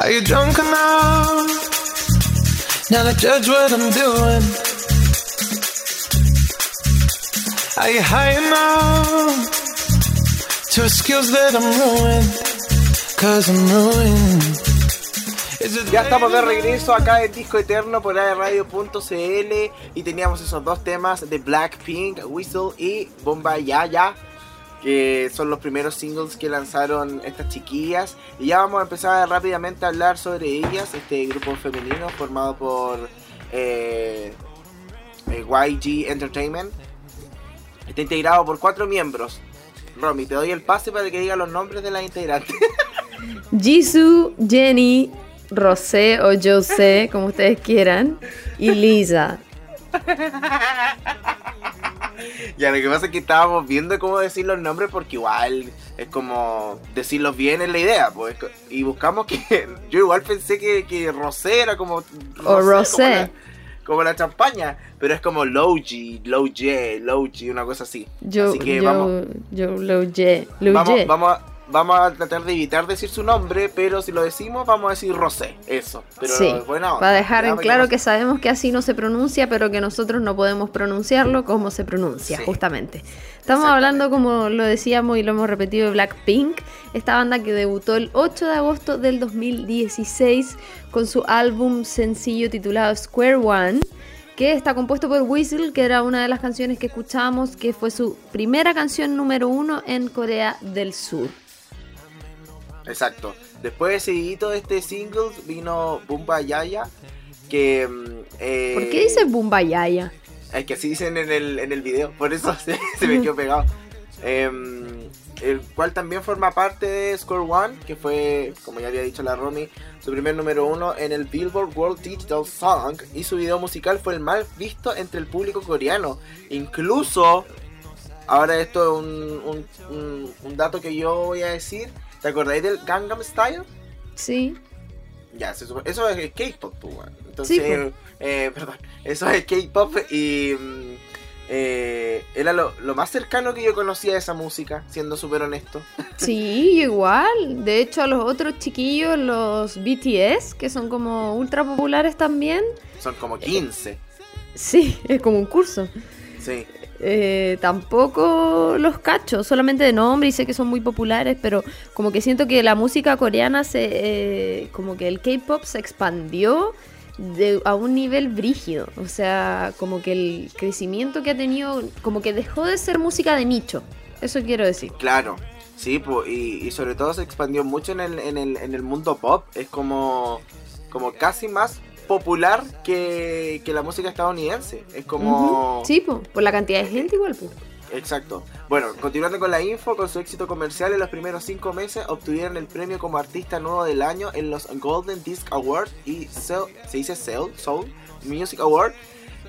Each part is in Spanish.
Are you drunk enough now to judge what I'm doing? Are you high enough to excuse that I'm ruined? Cause I'm ruined. Ya estamos de regreso acá en Disco Eterno por Radio.cl y teníamos esos dos temas de Blackpink, Whistle y Bomba Yaya, que son los primeros singles que lanzaron estas chiquillas. Y ya vamos a empezar rápidamente a hablar sobre ellas, este grupo femenino formado por eh, eh, YG Entertainment. Está integrado por cuatro miembros. Romy, te doy el pase para que diga los nombres de las integrantes. Jisoo, Jenny, Rosé o José, como ustedes quieran, y Lisa. Ya, lo que pasa es que estábamos viendo cómo decir los nombres porque igual es como decirlos bien es la idea, pues. Y buscamos que. Yo igual pensé que, que Rosé era como. O Rosé. Como la, como la champaña, pero es como Logi, Logi, Logi, una cosa así. Yo, así que yo, vamos, yo, Loye, vamos, Loye. vamos, a, vamos a tratar de evitar decir su nombre, pero si lo decimos, vamos a decir Rosé, eso. Pero sí, bueno, para dejar en claro que sabemos que así no se pronuncia, pero que nosotros no podemos pronunciarlo como se pronuncia, Sí. justamente. Estamos hablando, como lo decíamos y lo hemos repetido, de Blackpink, esta banda que debutó el 8 de agosto del 2016 con su álbum sencillo titulado Square One, que está compuesto por Whistle, que era una de las canciones que escuchábamos, que fue su primera canción número uno en Corea del Sur. Exacto. Después seguidito de este single vino Bumba Yaya, que... mm, eh, ¿Por qué dice Bumbayaya? Es que así dicen en el, en el video, por eso se, se me quedó pegado. Em, el cual también forma parte de Score One, que fue, como ya había dicho la Romy, su primer número uno en el Billboard World Digital Song y su video musical fue el más visto entre el público coreano. Incluso, ahora esto es un, un- un- un dato que yo voy a decir, ¿te acordáis del Gangnam Style? Sí. Ya, se supone- eso es K-pop, pues. Entonces, Sí, pues. eh, perdón, eso es K-pop y mm, eh, era lo, lo más cercano que yo conocía de esa música, siendo súper honesto. Sí, igual. De hecho, a los otros chiquillos, los BTS, que son como ultra populares también. Son como 15. Sí, es como un curso. Sí, Eh, tampoco los cacho, solamente de nombre y sé que son muy populares, pero como que siento que la música coreana se, eh, como que el K-pop se expandió a un nivel brígido, o sea, como que el crecimiento que ha tenido, como que dejó de ser música de nicho, eso quiero decir. claro. Sí, pues, y, y sobre todo se expandió mucho en el, en el, en el mundo pop. Es como, como casi más popular que, que la música estadounidense. Es como... Sí, po, por la cantidad de gente igual. po. Exacto. Bueno, continuando con la info, con su éxito comercial en los primeros cinco meses obtuvieron el premio como artista nuevo del año en los Golden Disc Awards y Soul- se dice Soul, Soul Music Award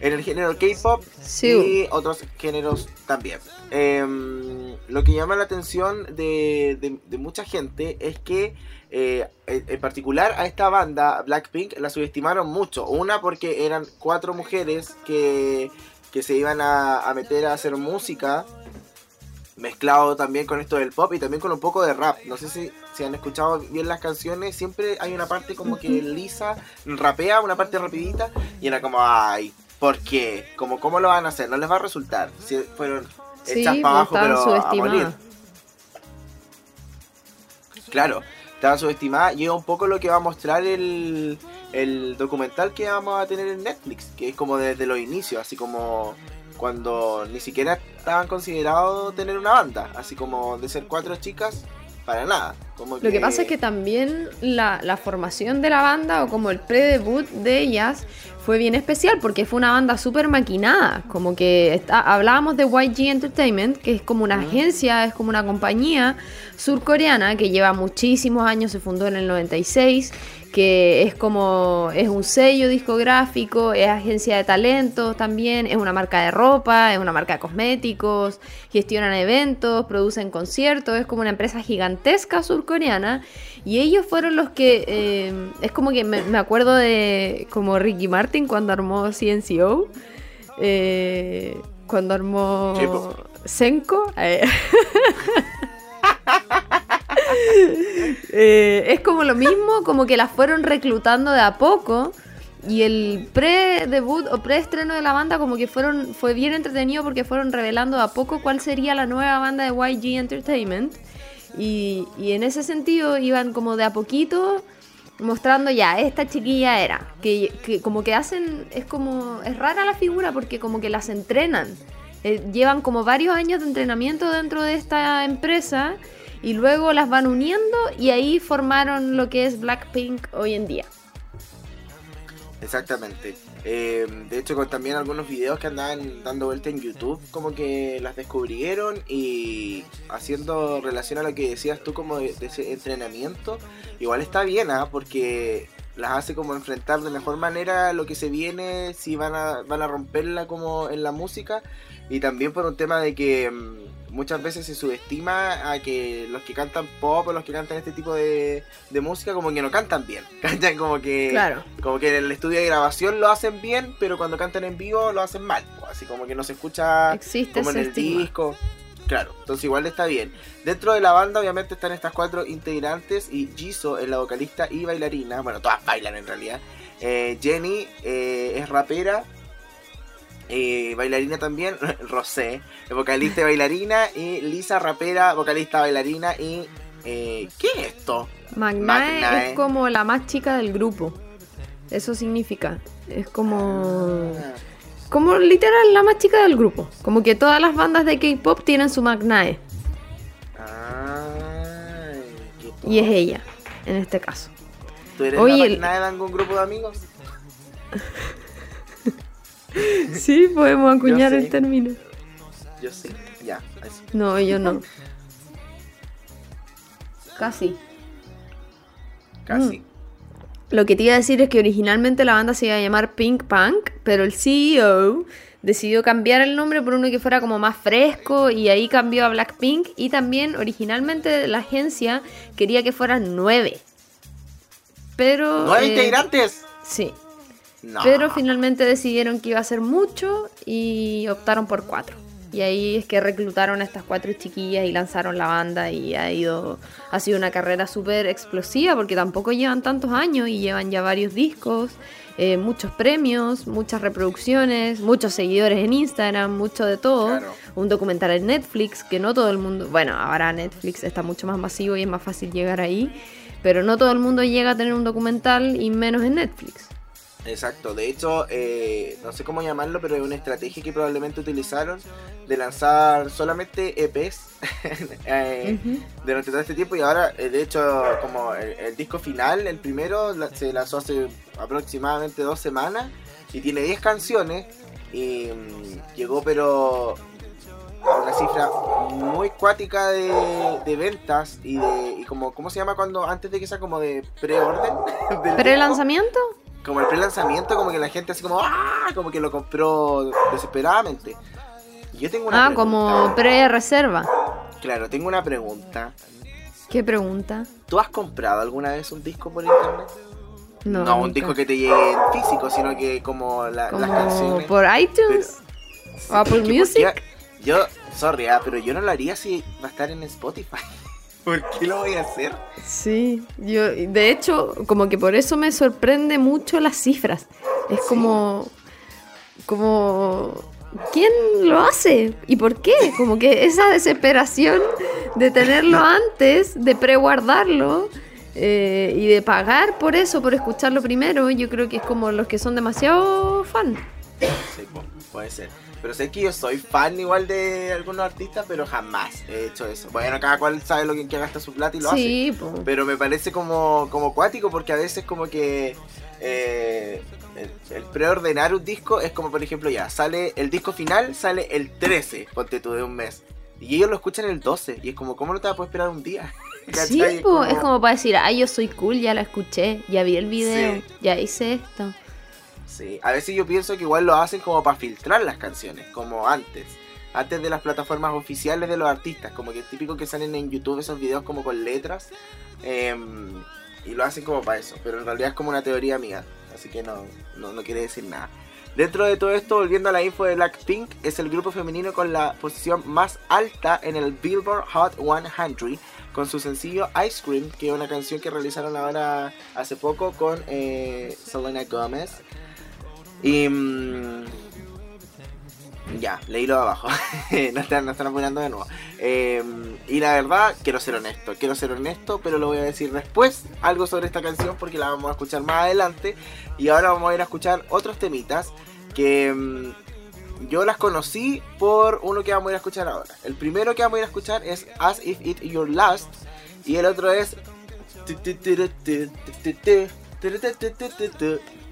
en el género K-pop Sí. y otros géneros también. Em, lo que llama la atención de, de- de mucha gente es que eh, en en particular a esta banda Blackpink la subestimaron mucho. Una porque eran cuatro mujeres que, que se iban a, a meter a hacer música mezclado también con esto del pop y también con un poco de rap. No sé si, si han escuchado bien las canciones, siempre hay una parte como que Lisa rapea, una parte rapidita, y era como, ay, ¿por qué? Como, ¿Cómo lo van a hacer? No les va a resultar. Si fueron Sí, hechas pues, para abajo, estaban pero a morir. Claro, estaban subestimadas y es un poco lo que va a mostrar el, el documental que vamos a tener en Netflix, que es como desde los inicios, así como cuando ni siquiera estaban considerados tener una banda, así como de ser cuatro chicas, para nada. Como Lo que pasa es que también la, la formación de la banda o como el pre-debut de ellas fue bien especial porque fue una banda súper maquinada. Como que está- hablábamos de YG Entertainment, que es como una agencia, es como una compañía surcoreana que lleva muchísimos años, se fundó en el 96, que es como, es un sello discográfico, es agencia de talentos también, es una marca de ropa, es una marca de cosméticos, gestionan eventos, producen conciertos, es como una empresa gigantesca surcoreana. Y ellos fueron los que, eh, es como que me, me acuerdo de como Ricky Martin cuando armó CNCO, eh, cuando armó. Senko. eh, Eh, es como lo mismo, como que las fueron reclutando de a poco. Y el pre-debut o pre-estreno de la banda como que fueron fue bien entretenido porque fueron revelando de a poco cuál sería la nueva banda de YG Entertainment. Y, y en ese sentido iban como de a poquito mostrando ya, esta chiquilla era. Que, que como que hacen, es como, es rara la figura porque como que las entrenan. Eh, llevan como varios años de entrenamiento dentro de esta empresa y luego las van uniendo y ahí formaron lo que es Blackpink hoy en día. Exactamente. Eh, de hecho, con también algunos videos que andaban dando vuelta en YouTube, como que las descubrieron y haciendo relación a lo que decías tú como de, ese entrenamiento, igual está bien, ¿ah? porque las hace como enfrentar de mejor manera lo que se viene, si van a, van a romperla como en la música, y también por un tema de que mm, muchas veces se subestima a que los que cantan pop o los que cantan este tipo de, de música como que no cantan bien. Cantan como que Claro. como que en el estudio de grabación lo hacen bien, pero cuando cantan en vivo lo hacen mal. Así como que no se escucha Existe como en el disco. Claro, entonces igual está bien. Dentro de la banda obviamente están estas cuatro integrantes y Jisoo es la vocalista y bailarina. Bueno, todas bailan en realidad. Eh, Jenny eh, es rapera. Eh, bailarina también, Rosé, vocalista y bailarina, y Lisa rapera, vocalista, bailarina, y... eh, ¿Qué es esto? Magnae, Magnae. es como la más chica del grupo. Eso significa. Es como. Como literal la más chica del grupo. Como que todas las bandas de K-pop tienen su Magnae. Y es ella, en este caso. ¿Tú eres Oye, la máquina de algún grupo de amigos? Sí, podemos acuñar el término. Yo sí. Ya, así. No, yo no. Casi. Casi. Lo que te iba a decir es que originalmente la banda se iba a llamar Pink Punk, pero el CEO decidió cambiar el nombre por uno que fuera como más fresco y ahí cambió a Blackpink y también originalmente la agencia quería que fueran nueve. Pero... ¿Nueve eh, integrantes? Sí, No. pero finalmente decidieron que iba a ser mucho y optaron por cuatro. Y ahí es que reclutaron a estas cuatro chiquillas y lanzaron la banda y ha ido, ha sido una carrera súper explosiva porque tampoco llevan tantos años y llevan ya varios discos, eh, muchos premios, muchas reproducciones, muchos seguidores en Instagram, mucho de todo. Claro. Un documental en Netflix que no todo el mundo, bueno, ahora Netflix está mucho más masivo y es más fácil llegar ahí, pero no todo el mundo llega a tener un documental y menos en Netflix. Exacto, de hecho, eh, no sé cómo llamarlo, pero es una estrategia que probablemente utilizaron de lanzar solamente EPs eh, durante todo este tiempo y ahora, eh, de hecho, como el, el disco final, el primero, la- se lanzó hace aproximadamente dos semanas y tiene 10 canciones y mm, llegó pero a una cifra muy cuática de, de ventas y de y como cómo se llama cuando antes de que sea como de preorden? ¿Pre-lanzamiento? Como el pre-lanzamiento, como que la gente así como ¡ah! como que lo compró desesperadamente. Y Yo tengo una Ah, pregunta. como pre-reserva. Claro, tengo una pregunta. ¿Qué pregunta? ¿Tú has comprado alguna vez un disco por internet? No, un nunca. disco que te llegue en físico, sino que como la- Como las canciones. por iTunes. Sí, Apple Music. Yo, sorry, ah, pero yo no lo haría si va a estar en Spotify. ¿Por qué lo voy a hacer? Sí, yo de hecho como que por eso me sorprende mucho las cifras. Es como como ¿quién lo hace? ¿Y por qué? Como que esa desesperación de tenerlo antes, de preguardarlo eh, y de pagar por eso, por escucharlo primero, yo creo que es como los que son demasiado fan. Sí, puede ser. Pero sé que yo soy fan igual de algunos artistas, pero jamás he hecho eso. Bueno, cada cual sabe lo que, en qué gasta su plata y lo hace. Sí, po. Pero me parece como, como cuático porque a veces como que eh, el, el preordenar un disco es como por ejemplo ya, sale el disco final, sale el 13, ponte tú de un mes. Y ellos lo escuchan el 12 y es como, ¿cómo no te vas a poder esperar un día? Sí, po, es como para decir, ay, yo soy cool, ya la escuché, ya vi el video, Sí. ya hice esto. Sí, a veces yo pienso que igual lo hacen como para filtrar las canciones, como antes. Antes de las plataformas oficiales de los artistas, como que es típico que salen en YouTube esos videos como con letras. em, y lo hacen como para eso, pero en realidad es como una teoría mía, así que no, no, no quiere decir nada. Dentro de todo esto, volviendo a la info de Blackpink, es el grupo femenino con la posición más alta en el Billboard Hot 100, con su sencillo Ice Cream, que es una canción que realizaron ahora hace poco con eh, Selena Gomez. Y... mm, ya, leílo abajo. no, están, no de nuevo. Eh, y la verdad, quiero ser honesto. Quiero ser honesto, pero lo voy a decir después. Algo sobre esta canción porque la vamos a escuchar más adelante. Y ahora vamos a ir a escuchar otros temitas que mm, yo las conocí por uno que vamos a ir a escuchar ahora. El primero que vamos a ir a escuchar es As If It Your Last. Y el otro es...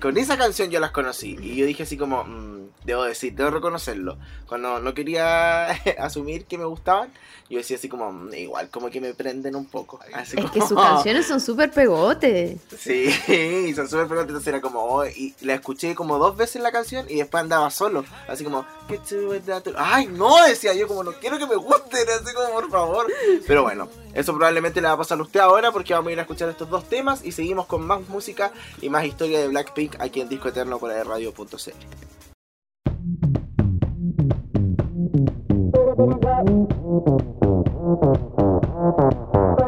Con esa canción yo las conocí y yo dije así como, mm, debo decir, debo reconocerlo. Cuando no quería asumir que me gustaban, yo decía así como, mm, igual como que me prenden un poco. Así Es que como- sus canciones son súper pegotes. Sí, son súper pegadas, entonces era como, oh, y la escuché como dos veces la canción y después andaba solo, así como, ay no, decía yo como, no quiero que me gusten, así como, por favor. Pero bueno, eso probablemente le va a pasar a usted ahora porque vamos a ir a escuchar estos dos temas y seguimos con más música y más historia de Blackpink aquí en Disco Eterno por radio.cl. 넌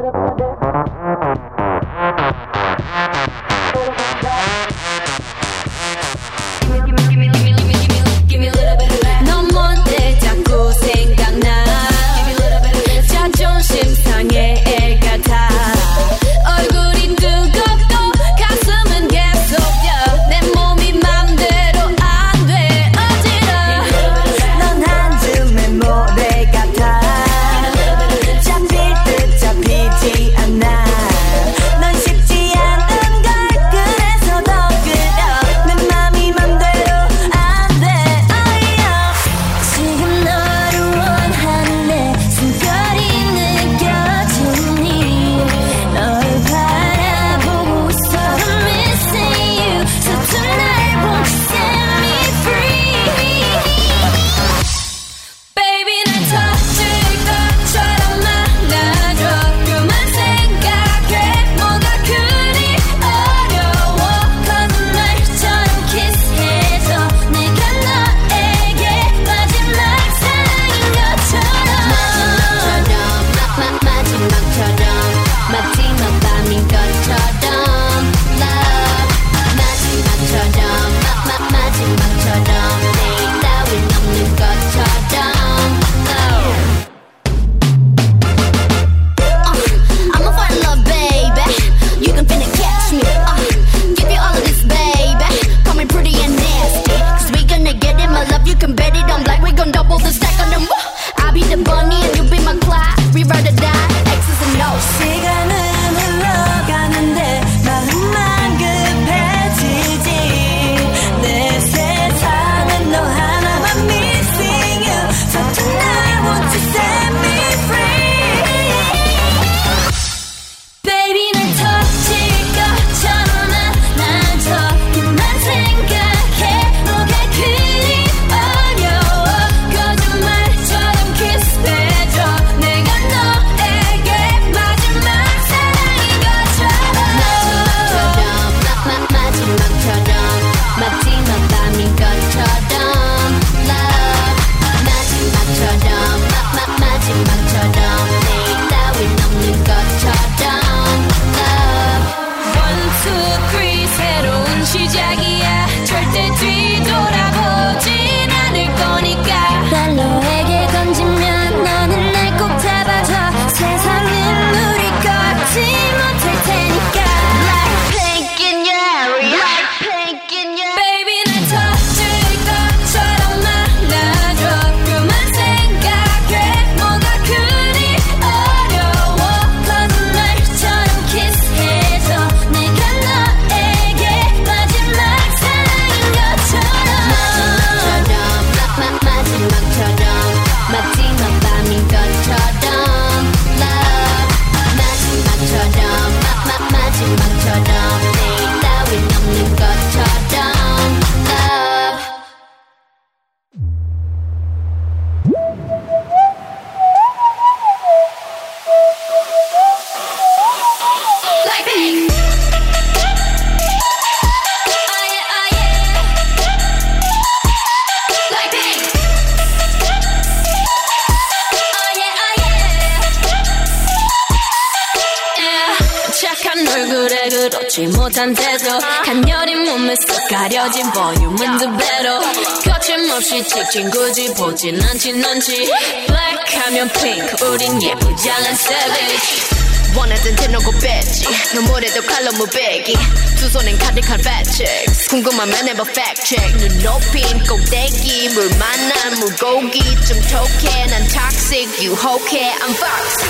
대놓고 뺐지. 너무래도 칼로 무배기. 두 손엔 가득한 checks. 궁금하면 해봐 fact check. 눈 높인 꼭대기 물 만난 물고기. 좀 톡해 난 toxic. 유혹해 I'm foxy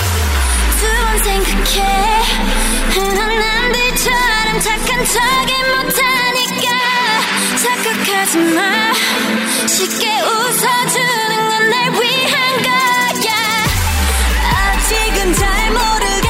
두번 생각해. 흔한 남들처럼 착한 척이 못하니까. 착각하지 마. 쉽게 웃어주는 건 날 위한 거야. 아직은 잘 모르겠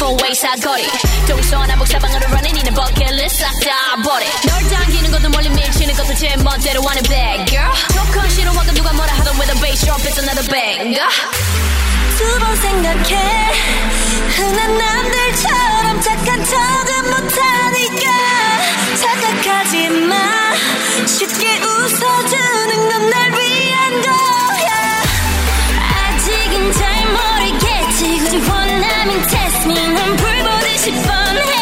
Blackpink four-way 사거리 동서남북 사방으로 running 이는 버킷리스트 싹다 버려 널 당기는 것도 멀리 밀치는 것도 제 멋대로 하는 bad girl. 조건 싫어하고 누가 뭐라 하던 with a bass drop it's another banger 두번 생각해. 흔한 남들처럼 착한 척은 못하니까. 착각하지 마. 쉽게 웃어주는 건 날 위한 모르겠지 굳이 원하면 test me 넌 불보듯이 뻔해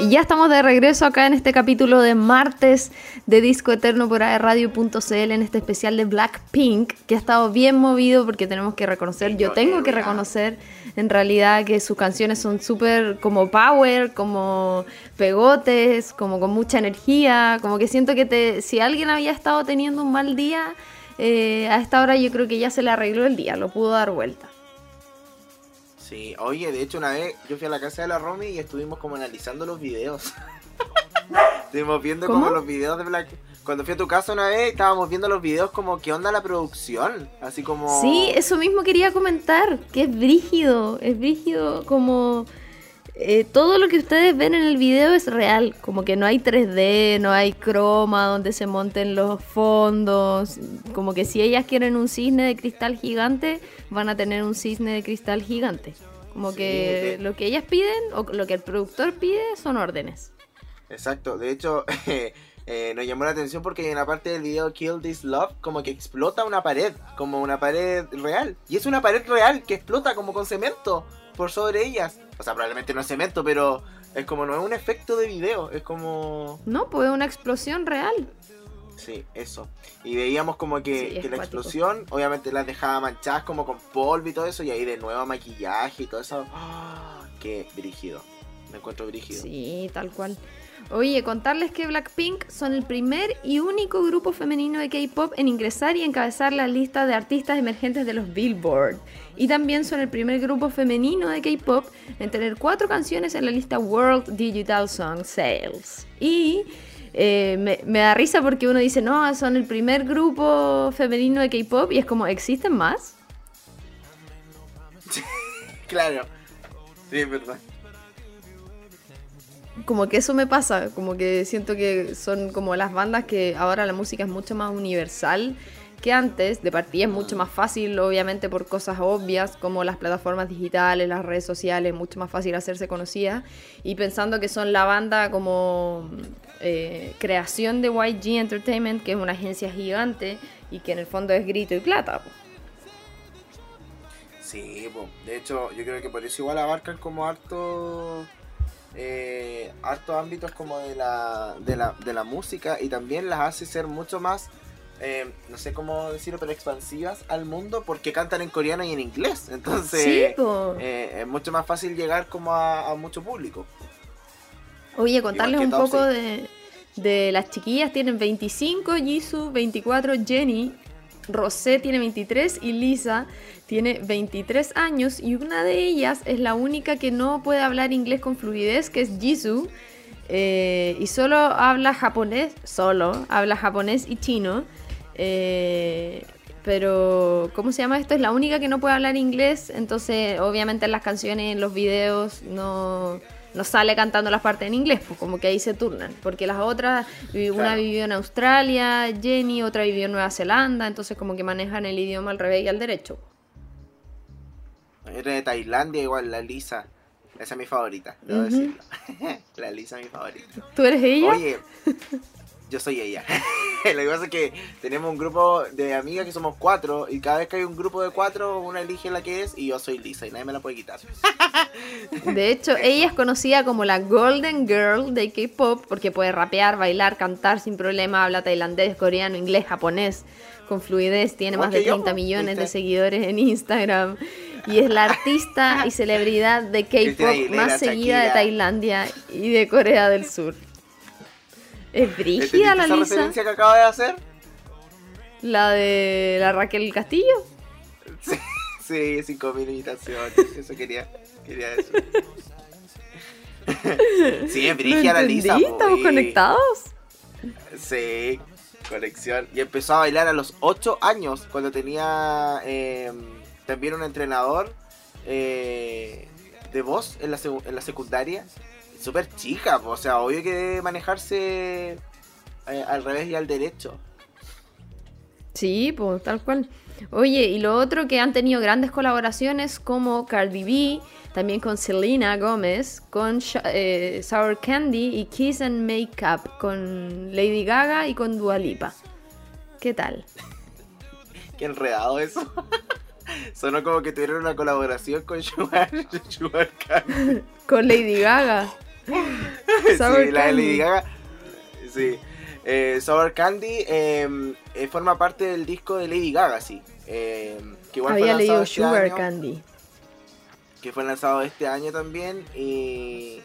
Y ya estamos de regreso acá en este capítulo de martes de Disco Eterno por Radio.cl en este especial de Blackpink, que ha estado bien movido porque tenemos que reconocer, yo tengo que reconocer en realidad que sus canciones son súper como power, como pegotes, como con mucha energía, como que siento que te, si alguien había estado teniendo un mal día, eh, a esta hora yo creo que ya se le arregló el día, lo pudo dar vuelta. Sí, oye, de hecho una vez yo fui a la casa de la Romy y estuvimos como analizando los videos. estuvimos viendo ¿Cómo? como los videos de Black... Cuando fui a tu casa una vez estábamos viendo los videos como qué onda la producción, así como... Sí, eso mismo quería comentar, que es brígido, es brígido como eh, todo lo que ustedes ven en el video es real, como que no hay 3D, no hay croma donde se monten los fondos, como que si ellas quieren un cisne de cristal gigante, van a tener un cisne de cristal gigante. Como Sí, que de- lo que ellas piden o lo que el productor pide son órdenes. Exacto, de hecho eh, nos llamó la atención porque en la parte del video Kill This Love como que explota una pared, como una pared real. Y es una pared real que explota como con cemento por sobre ellas. O sea, probablemente no es cemento, pero es como no es un efecto de video, es como... No, pues una explosión real. Sí, eso. Y veíamos como que, Sí, es que la explosión obviamente las dejaba manchadas como con polvo y todo eso, y ahí de nuevo maquillaje y todo eso. ¡Ah! Qué brígido. Me encuentro brígido. Sí, tal cual. Oye, contarles que Blackpink son el primer y único grupo femenino de K-pop en ingresar y encabezar la lista de artistas emergentes de los Billboard. Y también son el primer grupo femenino de K-pop en tener cuatro canciones en la lista World Digital Song Sales. Y eh, me, me da risa porque uno dice, no, son el primer grupo femenino de K-pop y es como, ¿existen más? Claro. Sí, es verdad. Como que eso me pasa, como que siento que son como las bandas que ahora la música es mucho más universal que antes, de partida es mucho más fácil, obviamente por cosas obvias como las plataformas digitales, las redes sociales, mucho más fácil hacerse conocida. Y pensando que son la banda como eh, creación de YG Entertainment, que es una agencia gigante y que en el fondo es grito y plata. Sí, de hecho, yo creo que por eso igual abarcan como harto. Eh, hartos ámbitos como de la, de, la, de la música y también las hace ser mucho más, eh, no sé cómo decirlo, pero expansivas al mundo porque cantan en coreano y en inglés. Entonces, Sí, eh, es mucho más fácil llegar como a, a mucho público. Oye, contarles un poco de, de las chiquillas. Tienen 25, Jisoo 24, Jenny, Rosé tiene 23 y Lisa tiene 23 años. Y una de ellas es la única que no puede hablar inglés con fluidez, que es Jisoo. eh, y solo habla japonés, solo habla japonés y chino. eh, pero, ¿cómo se llama esto? Es la única que no puede hablar inglés. Entonces, obviamente en las canciones, en los videos, no, no sale cantando las partes en inglés, pues como que ahí se turnan. Porque las otras, una Claro. vivió en Australia, Jenny, otra vivió en Nueva Zelanda, entonces como que manejan el idioma al revés y al derecho. Era de Tailandia, igual la Lisa. Esa es mi favorita, debo Ujú. decirlo. la Lisa es mi favorita. ¿Tú eres ella? Oye, yo soy ella. Lo que pasa es que tenemos un grupo de amigas que somos cuatro y cada vez que hay un grupo de cuatro, una elige la que es y yo soy Lisa y nadie me la puede quitar. De hecho, ella es conocida como la Golden Girl de K-pop porque puede rapear, bailar, cantar sin problema, habla tailandés, coreano, inglés, japonés con fluidez, tiene más de que yo, 30 po, millones de seguidores en Instagram y es la artista y celebridad de K-pop más seguida de. Tailandia y de Corea del Sur. Es brígida la esa Lisa, referencia que acaba de hacer? la de la Raquel Castillo. Sí, cinco mil imitaciones. Eso quería, quería decir. sí, es ¿No brígida la Lisa. po, ¿Estamos y- conectados? Sí, conexión. Y empezó a bailar a los 8 años, cuando tenía eh, también un entrenador eh, de voz en la, en la secundaria. Súper chica, po, o sea, obvio que debe manejarse eh, al revés y al derecho. Sí, pues tal cual. Oye, y lo otro que han tenido grandes colaboraciones como Cardi B, también con Selena Gómez, con eh, Sour Candy y Kiss and Makeup, con Lady Gaga y con Dua Lipa. ¿Qué tal? Qué enredado eso. Sonó como que tuvieron una colaboración con Sugar, Sugar Candy. Con Lady Gaga. Sour sí, la de. Lady Gaga. Sí. Eh, Sour Candy eh, eh, forma parte del disco de Lady Gaga, sí. Eh, que igual Había leído este Sugar año, Candy. Que fue lanzado este año también. Y,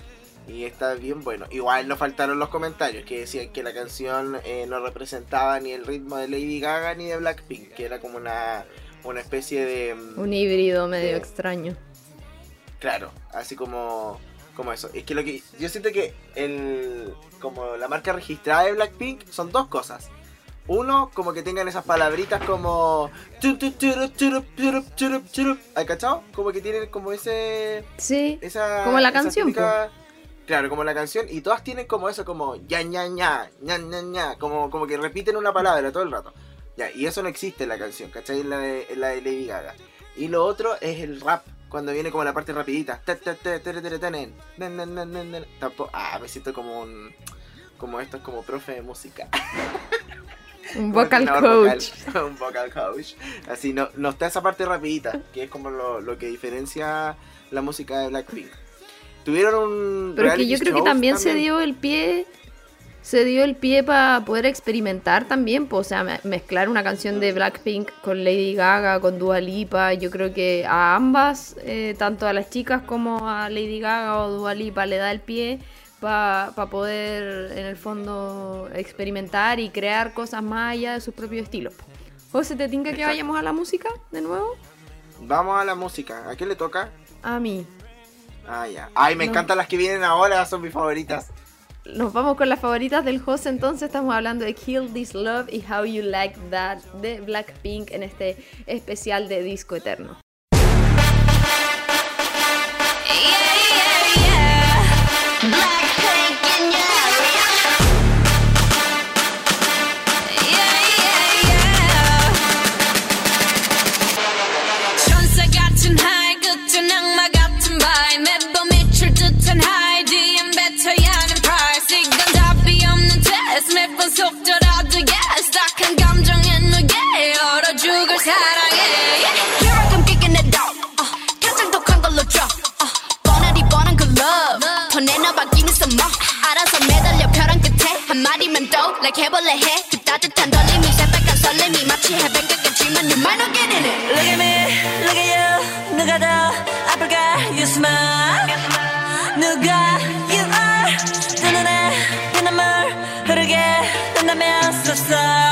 y está bien bueno. Igual nos faltaron los comentarios que decían que la canción eh, no representaba ni el ritmo de Lady Gaga ni de Blackpink. Que era como una, una especie de. mm, Un híbrido medio extraño. Claro, así como, como eso. Es que lo que yo siento que el como la marca registrada de Blackpink son dos cosas. Uno, como que tengan esas palabritas como. ¿Hay cachado? Como que tienen como ese Sí, esa Como la esa canción, típica- Claro, como la canción y todas tienen como eso como ya ña ña, ña ña ña, como como que repiten una palabra todo el rato. Ya, y eso no existe en la canción, ¿cachai? En la de, en la de Lady Gaga. Y lo otro es el rap, cuando viene como la parte rapidita. Tampoco, ah, me siento como un como esto es como profe de música. un vocal coach. vocal, un vocal coach. Así no, no está esa parte rapidita, que es como lo, lo que diferencia la música de Blackpink. Tuvieron un Pero que yo creo que también, se dio el pie, se dio el pie para poder experimentar también, pues, o sea, me- mezclar una canción de Blackpink con Lady Gaga, con Dua Lipa, yo creo que a ambas, eh, tanto a las chicas como a Lady Gaga o Dua Lipa, le da el pie para poder, en el fondo, experimentar y crear cosas más allá de sus propios estilos. José, ¿te tinca que vayamos a la música de nuevo? Vamos a la música. ¿A quién le toca? A mí. Ah, ya. Ay, me No. encantan las que vienen ahora, son mis favoritas. Nos vamos con las favoritas del host entonces, estamos hablando de Kill This Love y How You Like That de Blackpink en este especial de Disco Eterno. 사랑해 Here I come kicking it out uh, 가장 독한 걸로 drop uh, 뻔하디 뻔한 그 love 더 내놔봐 기는 some more 알아서 매달려 벼랑 끝에 한 마리면 또 like 해볼래 해 그 따뜻한 떨림이 새빨간 설렘이 마치 해변가겠지만 You might not get in it Look at me, look at you 누가 더 아플까 You smile 누가 you are 두 눈에 그 눈물 흐르게 된다면 So sorry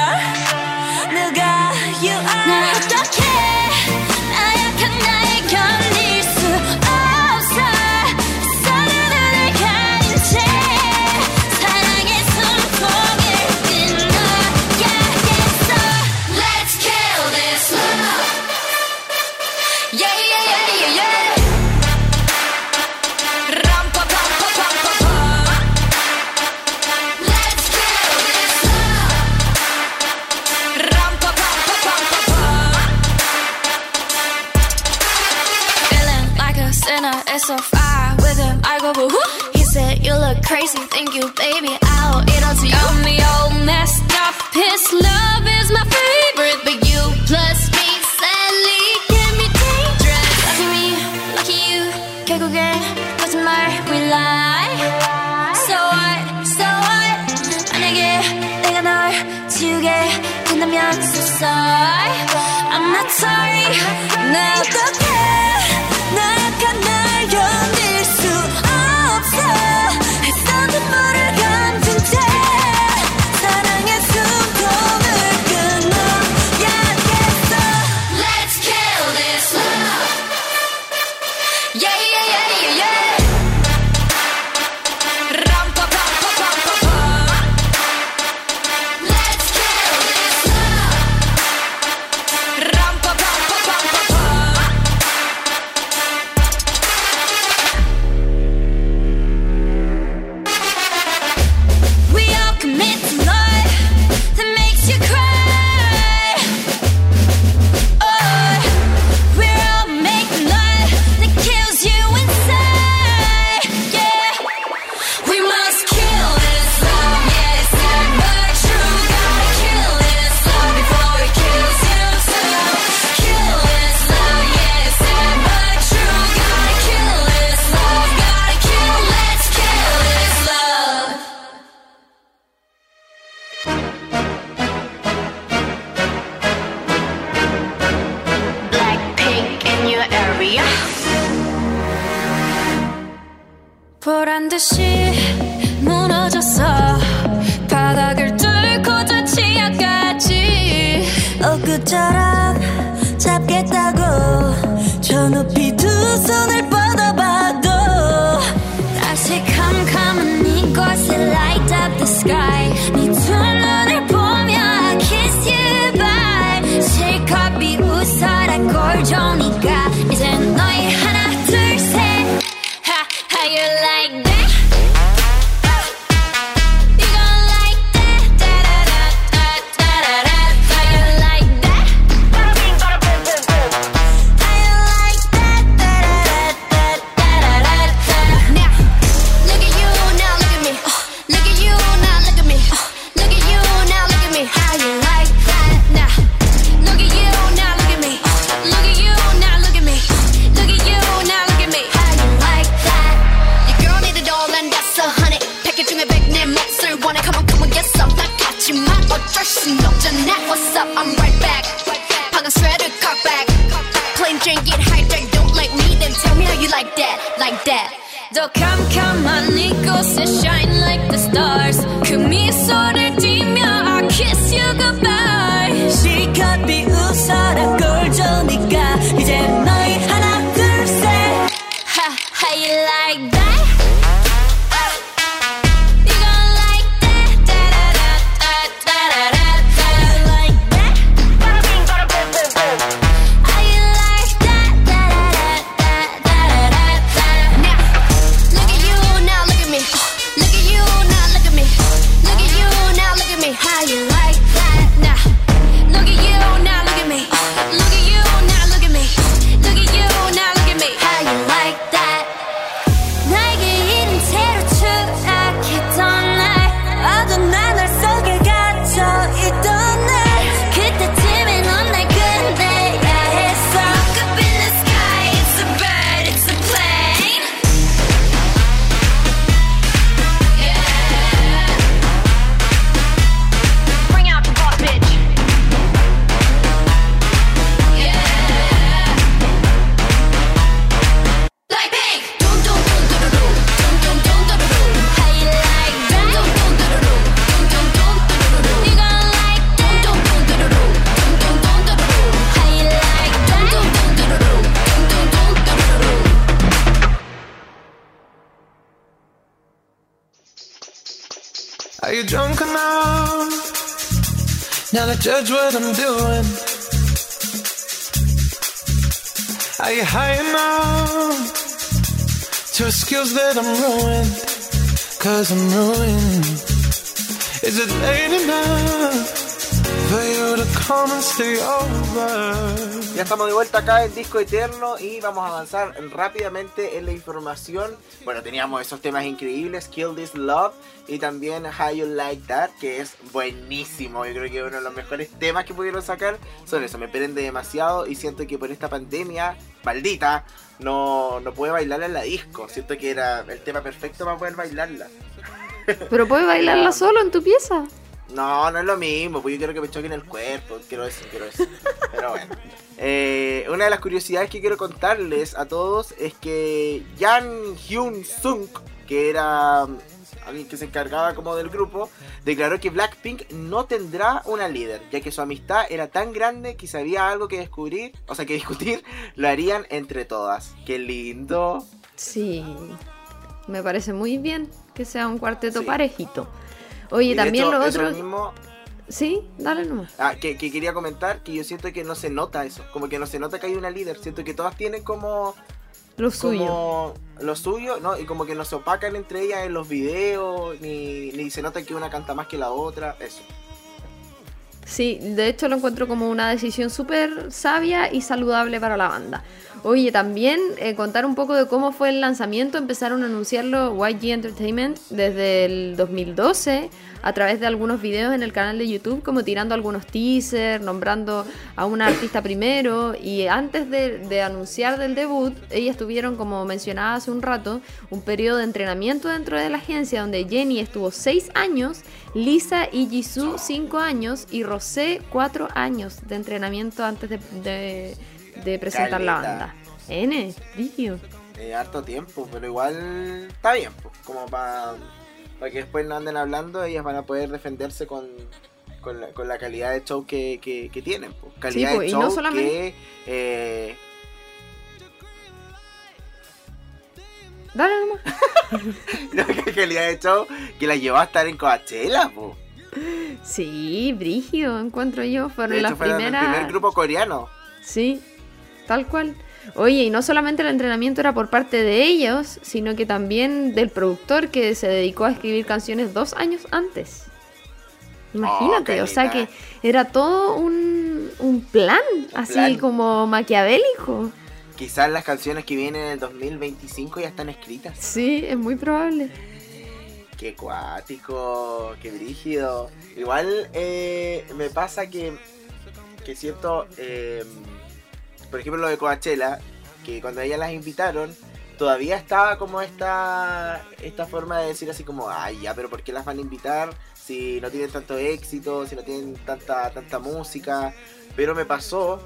Don't come man nick shine like the stars. Kom med så I kiss you goodbye. She cut me you drunk enough now to judge what I'm doing? Are you high enough to excuse that I'm ruined? Cause I'm ruined. Is it late enough Ya estamos de vuelta acá en Disco Eterno y vamos a avanzar rápidamente en la información. Bueno, teníamos esos temas increíbles, Kill This Love y también How You Like That, que es buenísimo. Yo creo que uno de los mejores temas que pudieron sacar son eso. Me prende demasiado y siento que por esta pandemia maldita no, no pude bailarla en la disco. Siento que era el tema perfecto para poder bailarla. Pero puedes bailarla solo en tu pieza. No, no es lo mismo, pues yo quiero que me choquen el cuerpo, quiero eso, quiero eso. Pero bueno. Eh, una de las curiosidades que quiero contarles a todos es que Jan Hyun Sung, que era um, alguien que se encargaba como del grupo, declaró que Blackpink no tendrá una líder, ya que su amistad era tan grande que si había algo que descubrir, o sea que discutir, lo harían entre todas. Qué lindo. Sí. Me parece muy bien que sea un cuarteto Sí. parejito. Oye, Y también hecho, lo otro. mismo, Sí, dale nomás. Ah, que, que quería comentar que yo siento que no se nota eso, como que no se nota que hay una líder, siento que todas tienen como, Lo suyo. como lo suyo, ¿no? Y como que no se opacan entre ellas en los videos, ni, ni se nota que una canta más que la otra, eso. Sí, de hecho lo encuentro como una decisión súper sabia y saludable para la banda. Oye, también eh, contar un poco de cómo fue el lanzamiento. Empezaron a anunciarlo YG Entertainment desde el 2012 a través de algunos videos en el canal de YouTube, como tirando algunos teasers, nombrando a una artista primero. Y antes de, anunciar del debut, ellas tuvieron, como mencionaba hace un rato, un periodo de entrenamiento dentro de la agencia donde Jenny estuvo 6 años, Lisa y Jisoo 5 años y Rosé 4 años de entrenamiento antes de- de presentar la banda. N, brígido. Eh, harto tiempo, pero igual está bien, pues, como para que después no anden hablando, ellas van a poder defenderse con, con, la, con la calidad de show que, que, que tienen. Pues. Calidad pues, de y show no solamente- que... eh, Dale nomás. no, que calidad de show que la llevó a estar en Coachella, pues. Sí, brígido, encuentro yo. Fueron De las hecho, fueron el primer grupo coreano. Sí, tal cual. Oye, y no solamente el entrenamiento era por parte de ellos, sino que también del productor que se dedicó a escribir canciones dos años antes. Imagínate, o sea que era todo un, un plan, así plan. como maquiavélico. Quizás las canciones que vienen en el 2025 ya están escritas. Sí, es muy probable. Qué cuático, qué brígido. Igual eh, me pasa que, que siento, eh, por ejemplo, lo de Coachella, que cuando ellas las invitaron, todavía estaba como esta, esta forma de decir así como, ay, ya, pero ¿por qué las van a invitar si no tienen tanto éxito, si no tienen tanta, tanta música? Pero me pasó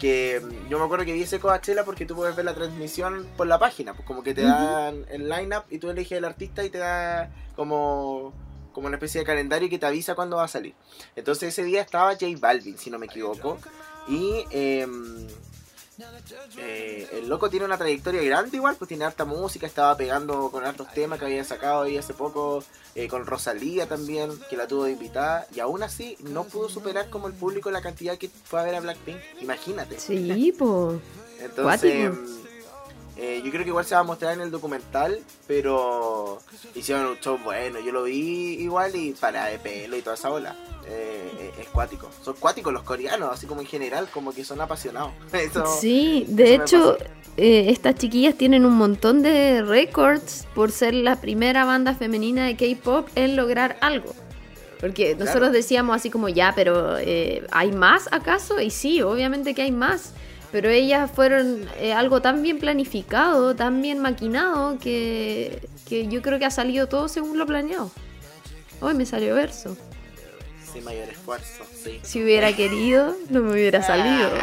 que mm, yo me acuerdo que vi ese Coachella porque tú puedes ver la transmisión por la página, pues como que te dan el lineup y tú eliges el artista y te da como, como una especie de calendario que te avisa cuándo va a salir. Entonces ese día estaba J Balvin, si no me equivoco, y em, eh, el loco tiene una trayectoria grande igual, pues tiene harta música, estaba pegando con hartos temas que había sacado ahí hace poco, eh, con Rosalía también, que la tuvo de invitada, y aún así no pudo superar como el público la cantidad que fue a ver a Blackpink, imagínate. Sí, pues. Entonces, mm, eh, yo creo que igual se va a mostrar en el documental, pero hicieron un show bueno. Yo lo vi igual y para de pelo y toda esa ola. Eh, eh, es cuático. Son cuáticos los coreanos, así como en general, como que son apasionados. Eso, Sí, de hecho, eh, estas chiquillas tienen un montón de récords por ser la primera banda femenina de K-pop en lograr algo. Porque nosotros decíamos así como, ya, pero eh, ¿hay más acaso? Y sí, obviamente que hay más. Pero ellas fueron algo tan bien planificado, tan bien maquinado, que, que yo creo que ha salido todo según lo planeado. Hoy me salió verso. Sin mayor esfuerzo, sí. Si hubiera querido, no me hubiera salido.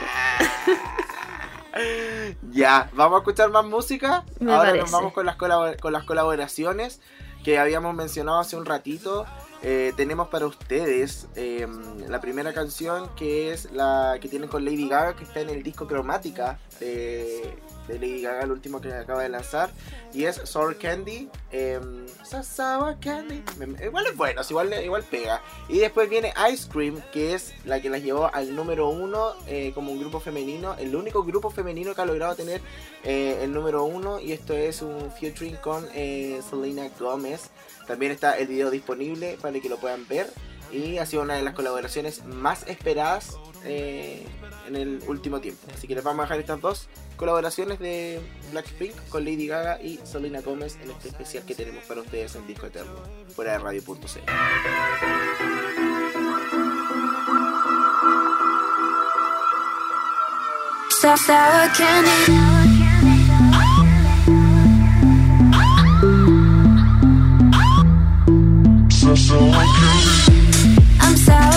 Ya, vamos a escuchar más música. Me Ahora parece. nos vamos con las, con las colaboraciones que habíamos mencionado hace un ratito. Eh, tenemos para ustedes eh, la primera canción que es la que tienen con Lady Gaga, que está en el disco Cromática de, de Lady Gaga, el último que acaba de lanzar, y es Sour Candy. Eh, Sour Candy. Igual es bueno, igual, igual pega. Y después viene Ice Cream, que es la que las llevó al número uno eh, como un grupo femenino, el único grupo femenino que ha logrado tener eh, el número uno, y esto es un featuring con eh, Selena Gomez. También está el video disponible para que lo puedan ver. Y ha sido una de las colaboraciones más esperadas en el último tiempo. Así que les vamos a dejar estas dos colaboraciones de Blackpink con Lady Gaga y Selena Gomez en este especial que tenemos para ustedes en Disco Eterno, fuera de radio.c. I'm sour.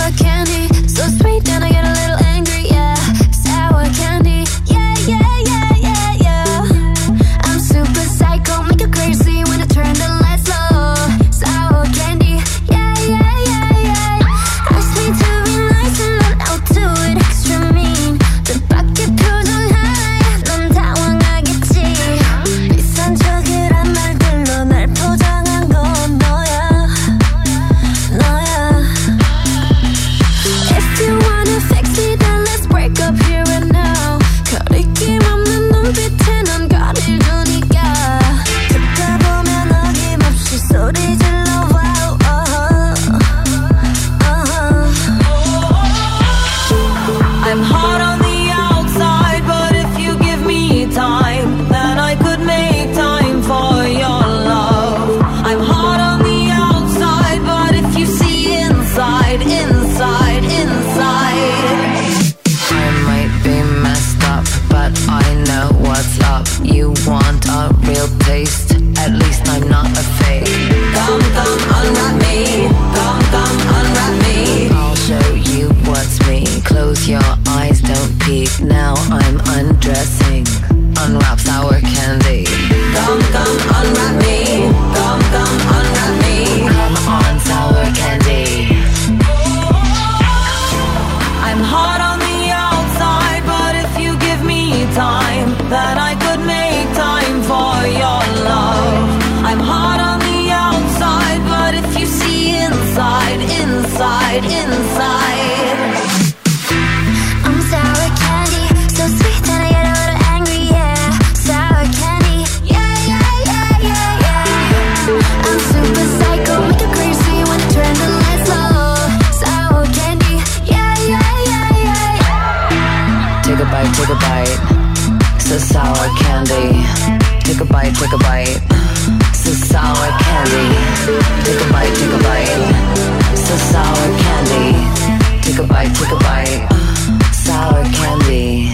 a bite, take a bite. So sour candy. Take a bite, take a bite. So sour candy. Take a bite, take a bite. Sour candy.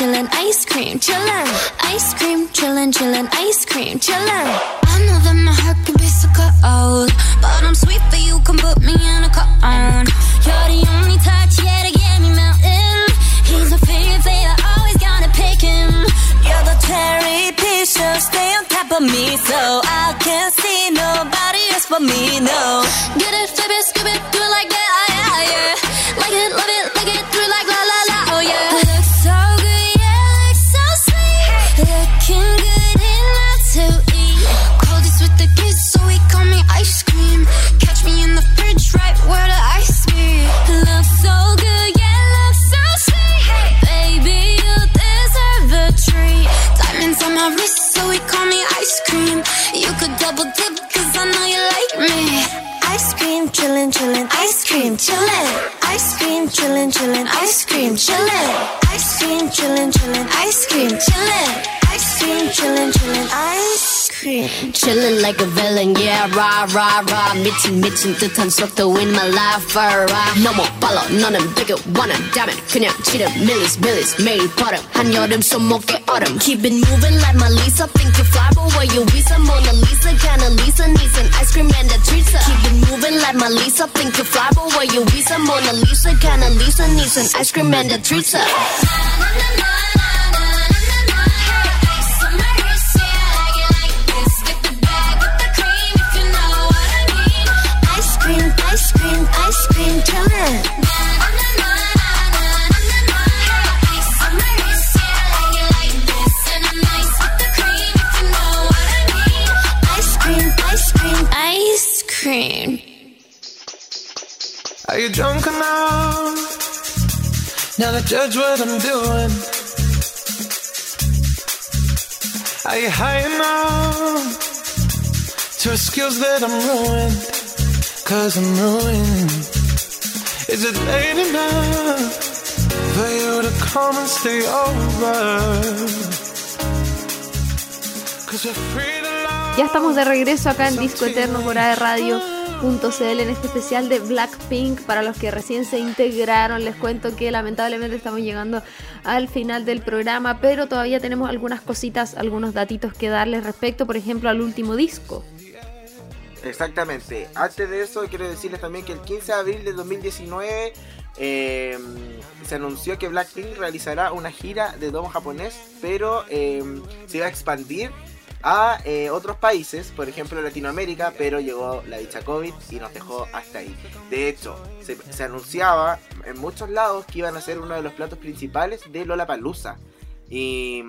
chillin', ice cream, chillin', ice cream, chillin', chillin', ice cream, chillin'. I know that my heart can be so cold, but I'm sweet, but you can put me in a cone. You're the only touch, yet to get me melting. He's my favorite, I always gonna pick him. You're the cherry piece, so stay on top of me, so I can't see nobody else but me, no. Get it, flip it, it, Chillin' like a villain, yeah, rah, rah, rah. 미친, 미친 듯한 속도 in my life, rah. 너무 빨라, 너는 되게 원한다면 그냥 치름, 밀리스, 밀리스, 매일 버릇. 한여름 손목에 얼음. Keep it moving like my Lisa. Think you fly, but where you visa? Mona Lisa, kinda Lisa, needs an ice cream and a treat. Keep it moving like my Lisa. Think you fly, but where you visa? Mona Lisa, kinda Lisa, needs an ice cream and a treat. Ice Are you drunk enough now to judge what I'm doing? Are you high enough to excuse that I'm ruined? Cause I'm ruined. Is it late enough for you to come and stay over? Cause we're free to love. Ya estamos de regreso acá en Disco Eterno por Radio.cl en este especial de Blackpink. Para los que recién se integraron, les cuento que lamentablemente estamos llegando al final del programa, pero todavía tenemos algunas cositas, algunos datitos que darles respecto, por ejemplo, al último disco. Exactamente. Antes de eso, quiero decirles también que el 15 de abril de 2019 eh, se anunció que Blackpink realizará una gira de domo japonés, pero eh, se iba a expandir a eh, otros países, por ejemplo Latinoamérica, pero llegó la dicha COVID y nos dejó hasta ahí. De hecho, se, anunciaba en muchos lados que iban a ser uno de los platos principales de Lollapalooza. Y,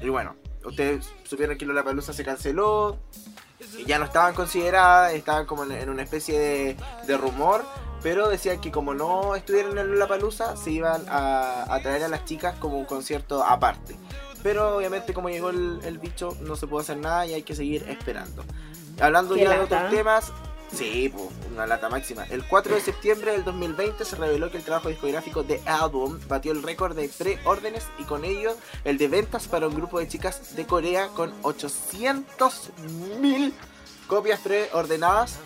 y bueno, ustedes supieron que Lollapalooza se canceló, ya no estaban consideradas, estaban como en, una especie de, de rumor, pero decían que como no estuvieron en Lollapalooza, se iban a, a traer a las chicas como un concierto aparte. Pero obviamente como llegó el, el bicho, no se puede hacer nada y hay que seguir esperando. Hablando Qué ya de otros temas, sí, pues, una lata máxima. El 4 de septiembre del 2020 se reveló que el trabajo discográfico de Album batió el récord de preórdenes y con ello el de ventas para un grupo de chicas de Corea con 800.000 copias preordenadas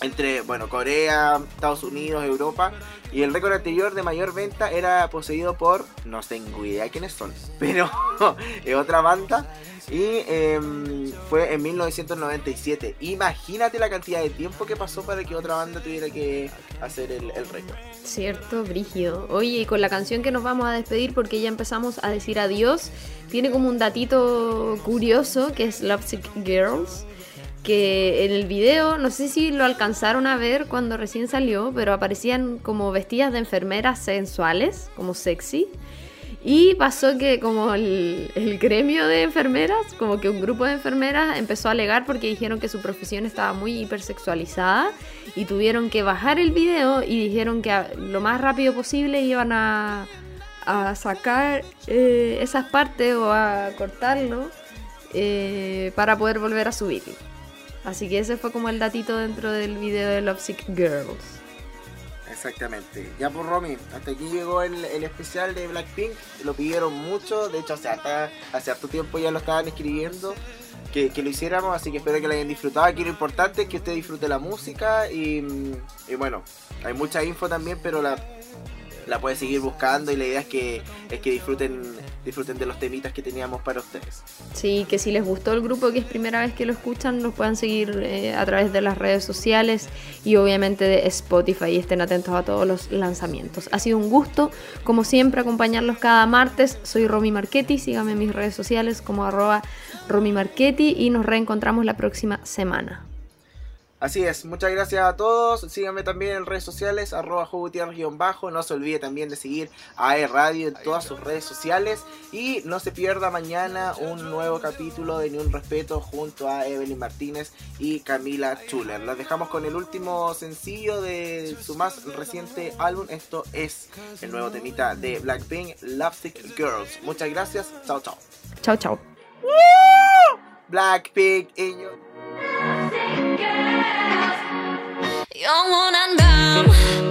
entre bueno Corea, Estados Unidos, Europa y el récord anterior de mayor venta era poseído por no tengo idea quiénes son, pero otra banda y em, fue en 1997. Imagínate la cantidad de tiempo que pasó para que otra banda tuviera que hacer el, récord. Cierto, Brígido. Oye, con la canción que nos vamos a despedir porque ya empezamos a decir adiós, tiene como un datito curioso que es Lovesick Girls. Que en el video, no sé si lo alcanzaron a ver cuando recién salió, pero aparecían como vestidas de enfermeras sensuales, como sexy. Y pasó que como el, gremio de enfermeras, como que un grupo de enfermeras empezó a alegar porque dijeron que su profesión estaba muy hipersexualizada y tuvieron que bajar el video y dijeron que a- lo más rápido posible iban a, a sacar eh, esas partes o a cortarlo eh, para poder volver a subirlo. Así que ese fue como el datito dentro del video de Lovesick Girls. Exactamente. Ya por Romy, hasta aquí llegó el, el especial de Blackpink. Lo pidieron mucho, de hecho hace, harta- hace harto tiempo ya lo estaban escribiendo. Que, que lo hiciéramos, así que espero que lo hayan disfrutado. Aquí lo importante es que usted disfrute la música y, y bueno, hay mucha info también, pero la, la puede seguir buscando y la idea es que, es que disfruten, disfruten de los temitas que teníamos para ustedes. Sí, que si les gustó el grupo, que es primera vez que lo escuchan, nos puedan seguir eh, a través de las redes sociales y obviamente de Spotify y estén atentos a todos los lanzamientos. Ha sido un gusto, como siempre, acompañarlos cada martes. Soy Romy Marchetti, síganme en mis redes sociales como arroba Romy Marchetti y nos reencontramos la próxima semana. Así es, muchas gracias a todos. Síganme también en redes sociales, arroba bajo No se olvide también de seguir a E Radio en todas sus redes sociales. Y no se pierda mañana un nuevo capítulo de Ni un Respeto junto a Evelyn Martínez y Camila Chuler. Los dejamos con el último sencillo de su más reciente álbum. Esto es el nuevo temita de Blackpink, Lovesick Girls. Muchas gracias, chao chao. Chao, chao. Blackpink in your... 영원한 밤